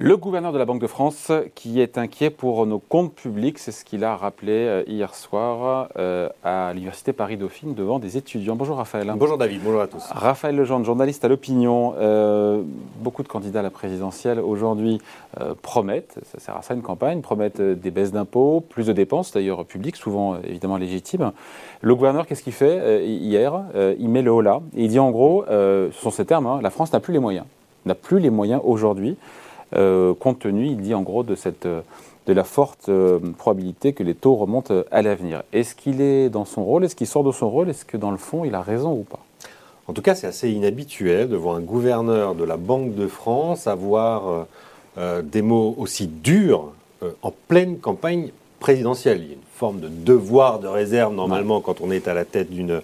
Le gouverneur de la Banque de France qui est inquiet pour nos comptes publics, c'est ce qu'il a rappelé euh, hier soir euh, à l'Université Paris-Dauphine devant des étudiants. Bonjour Raphaël. Bonjour David, bonjour à tous. Raphaël Legendre, journaliste à l'opinion. Euh, beaucoup de candidats à la présidentielle aujourd'hui promettent, ça sert à ça une campagne, promettent des baisses d'impôts, plus de dépenses d'ailleurs publiques, souvent évidemment légitimes. Le gouverneur, qu'est-ce qu'il fait hier Il met le haut là et il dit en gros, ce sont ces termes, hein, la France n'a plus les moyens, n'a plus les moyens aujourd'hui compte tenu, il dit en gros, de, cette, de la forte euh, probabilité que les taux remontent à l'avenir. Est-ce qu'il est dans son rôle? Est-ce qu'il sort de son rôle? Est-ce que dans le fond, il a raison ou pas? En tout cas, c'est assez inhabituel de voir un gouverneur de la Banque de France avoir euh, des mots aussi durs en pleine campagne présidentielle. Il y a une forme de devoir de réserve normalement quand on est à la tête d'une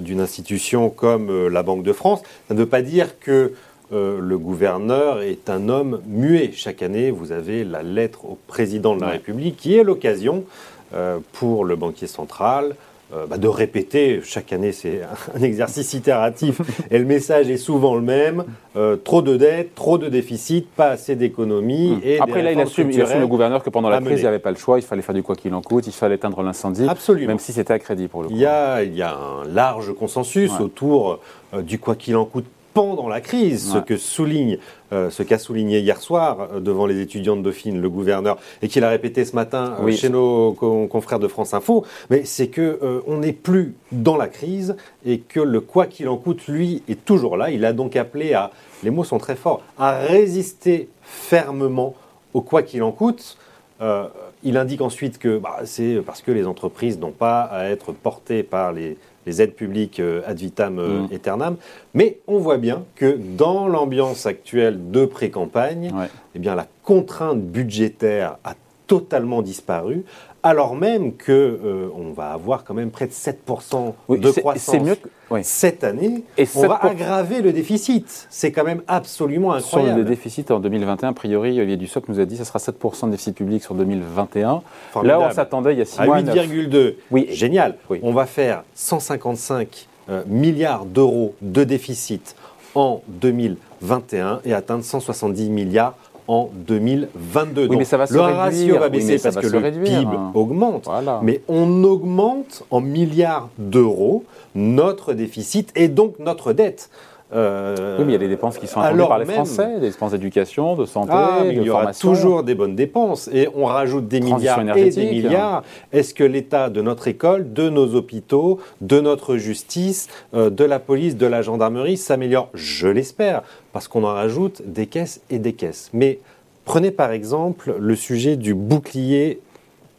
d'une institution comme la Banque de France. Ça ne veut pas dire que euh, le gouverneur est un homme muet. Chaque année, vous avez la lettre au président de la République qui est l'occasion euh, pour le banquier central euh, bah, de répéter, chaque année c'est un exercice itératif, et le message est souvent le même, trop de dettes, trop de déficits, pas assez d'économies. Hum. Après là, il assume, il assume, le gouverneur que pendant la crise, il n'y avait pas le choix, il fallait faire du quoi qu'il en coûte, il fallait éteindre l'incendie, même si c'était à crédit pour le coup. Il y a, il y a un large consensus autour du quoi qu'il en coûte pendant la crise, ce que souligne, euh, ce qu'a souligné hier soir euh, devant les étudiants de Dauphine le gouverneur et qu'il a répété ce matin euh, chez nos confrères de France Info, mais c'est que on n'est plus dans la crise et que le quoi qu'il en coûte lui est toujours là. Il a donc appelé à, les mots sont très forts, à résister fermement au quoi qu'il en coûte. il indique ensuite que bah, c'est parce que les entreprises n'ont pas à être portées par les les aides publiques euh, ad vitam euh, mm. aeternam. Mais on voit bien que dans l'ambiance actuelle de pré-campagne, eh bien, la contrainte budgétaire a totalement disparu, alors même que euh, on va avoir quand même près de 7% de croissance mieux cette année. Et on va aggraver le déficit. C'est quand même absolument incroyable. Sur le déficit en 2021, a priori, Olivier Dussopt nous a dit que ce sera 7% de déficit public sur 2021. Là, on s'attendait il y a 6 mois à 8,2. Oui. Génial. On va faire 155 euh, milliards d'euros de déficit en 2021 et atteindre 170 milliards en 2022. Oui, mais ça va le ratio va baisser parce que le PIB augmente. Mais on augmente en milliards d'euros notre déficit et donc notre dette. Euh, oui, mais il y a des dépenses qui sont attendues par les Français, des dépenses d'éducation, de santé, ah, il y aura toujours des bonnes dépenses et on rajoute des milliards et des milliards. Est-ce que l'état de notre école, de nos hôpitaux, de notre justice, euh, de la police, de la gendarmerie s'améliore? Je l'espère, parce qu'on en rajoute des caisses et des caisses. Mais prenez par exemple le sujet du bouclier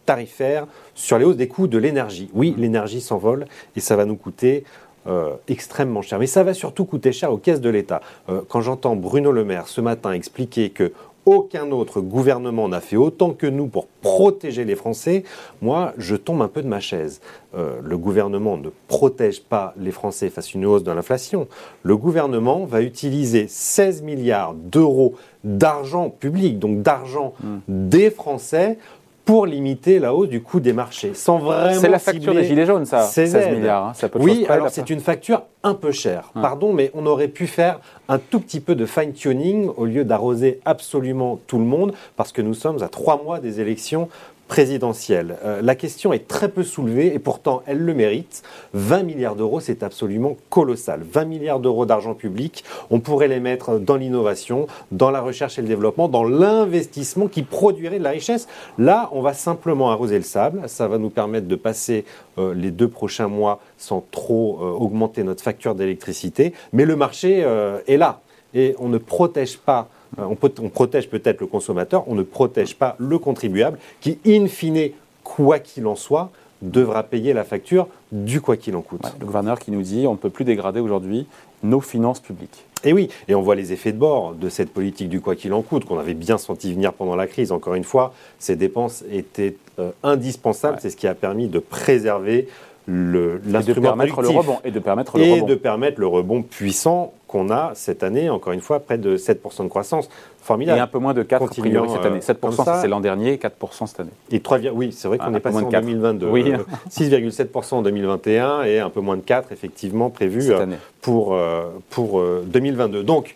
tarifaire sur les hausses des coûts de l'énergie. Oui, l'énergie s'envole et ça va nous coûter euh, extrêmement cher. Mais ça va surtout coûter cher aux caisses de l'État. Euh, quand j'entends Bruno Le Maire ce matin expliquer que aucun autre gouvernement n'a fait autant que nous pour protéger les Français, moi, je tombe un peu de ma chaise. Euh, le gouvernement ne protège pas les Français face à une hausse de l'inflation. Le gouvernement va utiliser 16 milliards d'euros d'argent public, donc d'argent mmh. des Français, pour limiter la hausse du coût des marchés, sans vraiment. C'est la facture des gilets jaunes, ça, 16 milliards. Hein, ça peut oui, alors c'est une facture un peu chère. Pardon, mais on aurait pu faire un tout petit peu de fine-tuning au lieu d'arroser absolument tout le monde, parce que nous sommes à trois mois des élections présidentielle. Euh, la question est très peu soulevée et pourtant elle le mérite. 20 milliards d'euros, c'est absolument colossal. 20 milliards d'euros d'argent public, on pourrait les mettre dans l'innovation, dans la recherche et le développement, dans l'investissement qui produirait de la richesse. Là, on va simplement arroser le sable. Ça va nous permettre de passer euh, les deux prochains mois sans trop euh, augmenter notre facture d'électricité. Mais le marché est là et on ne protège pas euh, on, protège peut-être le consommateur, on ne protège pas le contribuable qui, in fine, quoi qu'il en soit, devra payer la facture du quoi qu'il en coûte. le gouverneur qui nous dit on ne peut plus dégrader aujourd'hui nos finances publiques. Et oui, et on voit les effets de bord de cette politique du quoi qu'il en coûte, qu'on avait bien senti venir pendant la crise. Encore une fois, ces dépenses étaient euh, indispensables. C'est ce qui a permis de préserver l'instrument le, le rebond et de permettre le et rebond. de permettre le rebond puissant qu'on a cette année, encore une fois, près de 7% de croissance. Formidable. Et un peu moins de 4 priori cette année. 7% c'est l'an dernier, 4% cette année. Et 3, oui, c'est vrai qu'on est passé en 2022. Oui. 6,7% en 2021 et un peu moins de 4 effectivement prévu euh, pour, euh, pour 2022. Euh, Donc,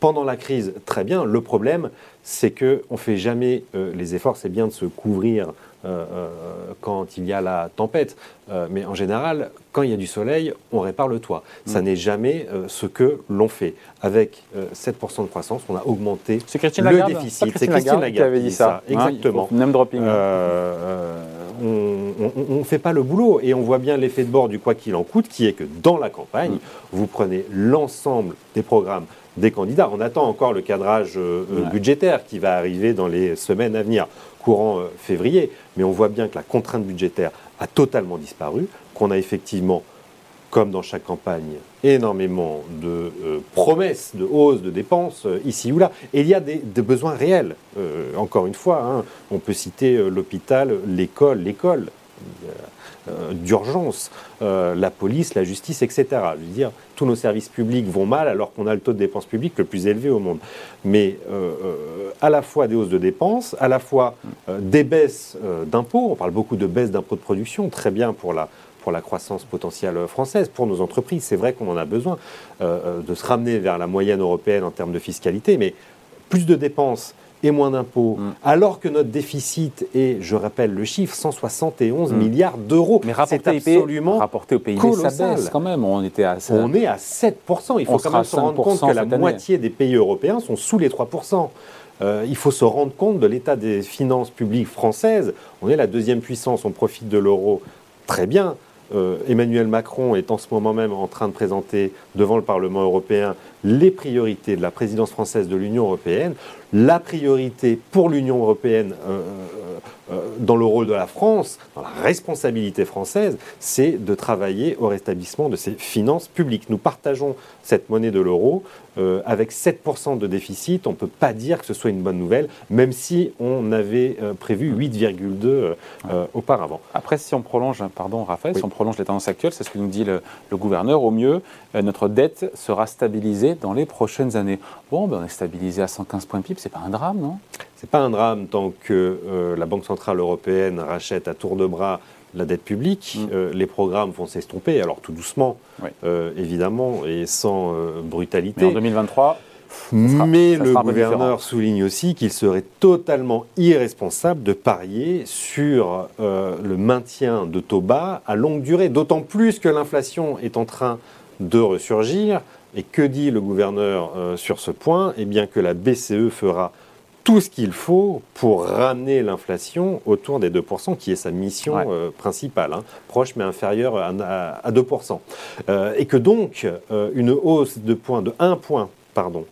pendant la crise, très bien. Le problème, c'est qu'on ne fait jamais les efforts. C'est bien de se couvrir euh, euh, quand il y a la tempête. Euh, mais en général, quand il y a du soleil, on répare le toit. Ça mm. n'est jamais ce que l'on fait. Avec 7% de croissance, on a augmenté le déficit. C'est Christine, Lagarde qui avait dit ça. Hein, exactement. Name dropping. on ne fait pas le boulot. Et on voit bien l'effet de bord du quoi qu'il en coûte, qui est que dans la campagne, mm. vous prenez l'ensemble des programmes des candidats. On attend encore le cadrage budgétaire qui va arriver dans les semaines à venir courant euh, février, mais on voit bien que la contrainte budgétaire a totalement disparu, qu'on a effectivement, comme dans chaque campagne, énormément de euh, promesses de hausse de dépenses euh, ici ou là. Et il y a des, besoins réels. encore une fois, hein, on peut citer l'hôpital, l'école, l'école. Euh, d'urgence, euh, la police, la justice, etc. Je veux dire, tous nos services publics vont mal alors qu'on a le taux de dépenses publiques le plus élevé au monde. Mais euh, à la fois des hausses de dépenses, à la fois des baisses d'impôts, on parle beaucoup de baisse d'impôts de production, très bien pour la croissance potentielle française, pour nos entreprises. C'est vrai qu'on en a besoin de se ramener vers la moyenne européenne en termes de fiscalité, mais plus de dépenses et moins d'impôts, mm. alors que notre déficit est, je rappelle le chiffre, 171 mm. milliards d'euros. Mais rapporté, absolument rapporté au PIB, ça baisse quand même. On, était à, on est à 7%. Il faut quand même se rendre compte que la moitié des pays européens sont sous les 3%. Euh, il faut se rendre compte de l'état des finances publiques françaises. On est la deuxième puissance, on profite de l'euro très bien. Euh, Emmanuel Macron est en ce moment même en train de présenter devant le Parlement européen les priorités de la présidence française de l'Union européenne. La priorité pour l'Union européenne euh, euh, dans le rôle de la France, dans la responsabilité française, c'est de travailler au rétablissement de ses finances publiques. Nous partageons cette monnaie de l'euro. Euh, avec 7% de déficit, on ne peut pas dire que ce soit une bonne nouvelle, même si on avait euh, prévu 8,2 auparavant. Après, si on prolonge, pardon Raphaël, si on prolonge les tendances actuelles, c'est ce que nous dit le, gouverneur, au mieux, notre dette sera stabilisée dans les prochaines années. Bon, ben on est stabilisé à 115 points de PIB, c'est pas un drame, non? C'est pas un drame tant que la Banque centrale européenne rachète à tour de bras la dette publique, mm. euh, les programmes vont s'estomper, alors tout doucement, euh, évidemment, et sans euh, brutalité. Mais en 2023 mais le gouverneur souligne aussi qu'il serait totalement irresponsable de parier sur le maintien de taux bas à longue durée, d'autant plus que l'inflation est en train de ressurgir. Et que dit le gouverneur sur ce point? Eh bien que la BCE fera tout ce qu'il faut pour ramener l'inflation autour des 2%, qui est sa mission euh, principale, hein. proche mais inférieure à, 2%. Euh, et que donc, euh, une hausse de, point, de 1 point pardon,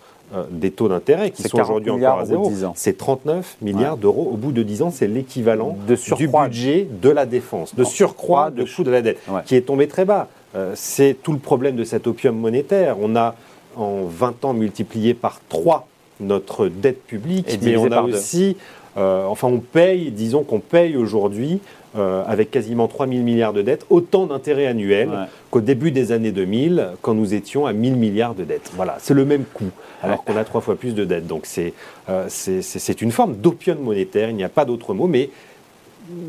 des taux d'intérêt, qui sont aujourd'hui encore à zéro, c'est 39 milliards d'euros au bout de 10 ans, c'est l'équivalent du budget de la défense, de surcroît de coût de la dette, qui est tombé très bas. C'est tout le problème de cet opium monétaire. On a en 20 ans multiplié par 3 notre dette publique, mais on a aussi, euh, enfin on paye, disons qu'on paye aujourd'hui euh, avec quasiment 3 000 milliards de dettes, autant d'intérêts annuels qu'au début des années 2000, quand nous étions à 1 000 milliards de dettes. Voilà, c'est le même coût, alors qu'on a trois fois plus de dettes. Donc euh, c'est une forme d'opium monétaire, il n'y a pas d'autre mot, mais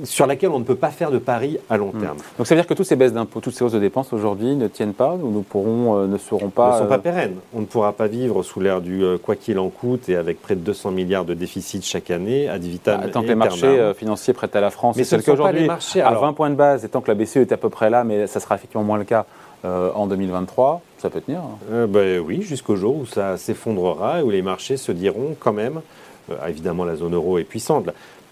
sur laquelle on ne peut pas faire de pari à long hmm. terme. Donc ça veut dire que toutes ces baisses d'impôts, toutes ces hausses de dépenses aujourd'hui ne tiennent pas ou nous pourrons, euh, ne seront pas... Ne sont pas euh, pérennes. On ne pourra pas vivre sous l'ère du euh, quoi qu'il en coûte et avec près de 200 milliards de déficit chaque année à vitam bah, Tant que les marchés financiers prêtent à la France, mais c'est le cas aujourd'hui, à 20 points de base, et tant que la BCE est à peu près là, mais ça sera effectivement moins le cas en 2023, ça peut tenir hein. ben Oui, jusqu'au jour où ça s'effondrera et où les marchés se diront quand même, évidemment la zone euro est puissante,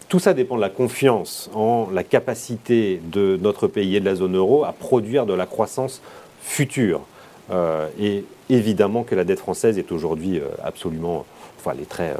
tout ça dépend de la confiance en la capacité de notre pays et de la zone euro à produire de la croissance future. Euh, et évidemment que la dette française est aujourd'hui euh, absolument, enfin, elle est très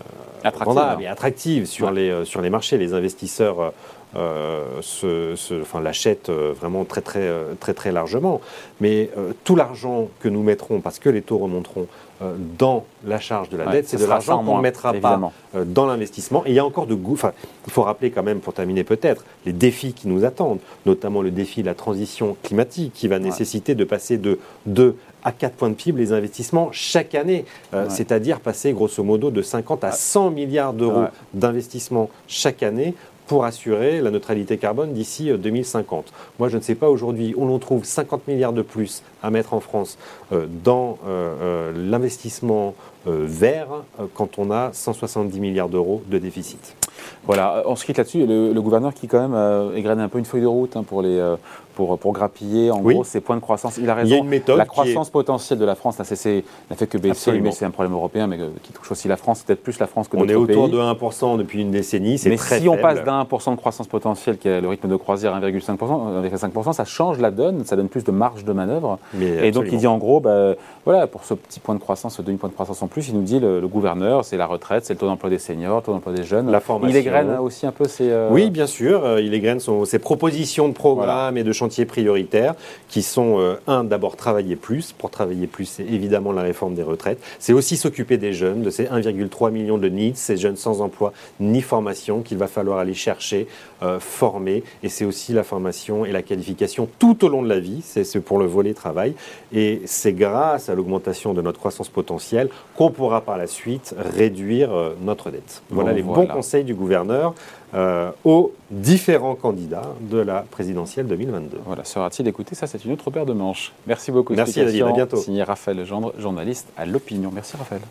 euh, attractive, et attractive sur, les, sur les marchés. Les investisseurs se, enfin, l'achètent vraiment très, très, très, très largement. Mais tout l'argent que nous mettrons, parce que les taux remonteront, euh, dans la charge de la dette, c'est de l'argent qu'on ne mettra pas euh, dans l'investissement. Et il y a encore de goût. Enfin, il faut rappeler quand même, pour terminer peut-être, les défis qui nous attendent, notamment le défi de la transition climatique, qui va nécessiter de passer de 2 à 4 points de PIB les investissements chaque année, euh, c'est-à-dire passer grosso modo de 50 à 100 milliards d'euros d'investissement chaque année pour assurer la neutralité carbone d'ici 2050. Moi, je ne sais pas aujourd'hui où l'on trouve 50 milliards de plus à mettre en France dans l'investissement vert quand on a 170 milliards d'euros de déficit. Voilà, on se quitte là-dessus. Le, gouverneur qui quand même euh, égrène un peu une feuille de route hein, pour, les, euh, pour, pour grappiller en gros ces points de croissance. Il a raison. Il y a une méthode. La croissance potentielle de la France n'a fait que baisser, mais c'est un problème européen, mais euh, qui touche aussi la France, peut-être plus la France que d'autres pays. On est autour de 1% depuis une décennie, c'est très si on passe d'un 1% de croissance potentielle, qui est le rythme de croisière 1,5%, ça change la donne, ça donne plus de marge de manœuvre. et donc il dit en gros, bah, voilà, pour ce petit point de croissance, ce demi-point de croissance en plus, il nous dit le, gouverneur, c'est la retraite, c'est le taux d'emploi des seniors, le taux d'emploi des jeunes. La formation. Égrène aussi un peu ses. Euh, oui, bien sûr, euh, il égrène ses propositions de programmes et de chantiers prioritaires qui sont, euh, un, d'abord travailler plus. Pour travailler plus, c'est évidemment la réforme des retraites. C'est aussi s'occuper des jeunes, de ces 1,3 million de NEEDS, ces jeunes sans emploi ni formation qu'il va falloir aller chercher, former. Et c'est aussi la formation et la qualification tout au long de la vie. C'est pour le volet travail. Et c'est grâce à l'augmentation de notre croissance potentielle qu'on pourra par la suite réduire notre dette. Voilà les bons conseils du gouverneur. Euh, aux différents candidats de la présidentielle 2022. Voilà, sera-t-il écouté? Ça, c'est une autre paire de manches. Merci beaucoup. Merci David, à bientôt. Signé Raphaël Gendre, journaliste à l'Opinion. Merci Raphaël.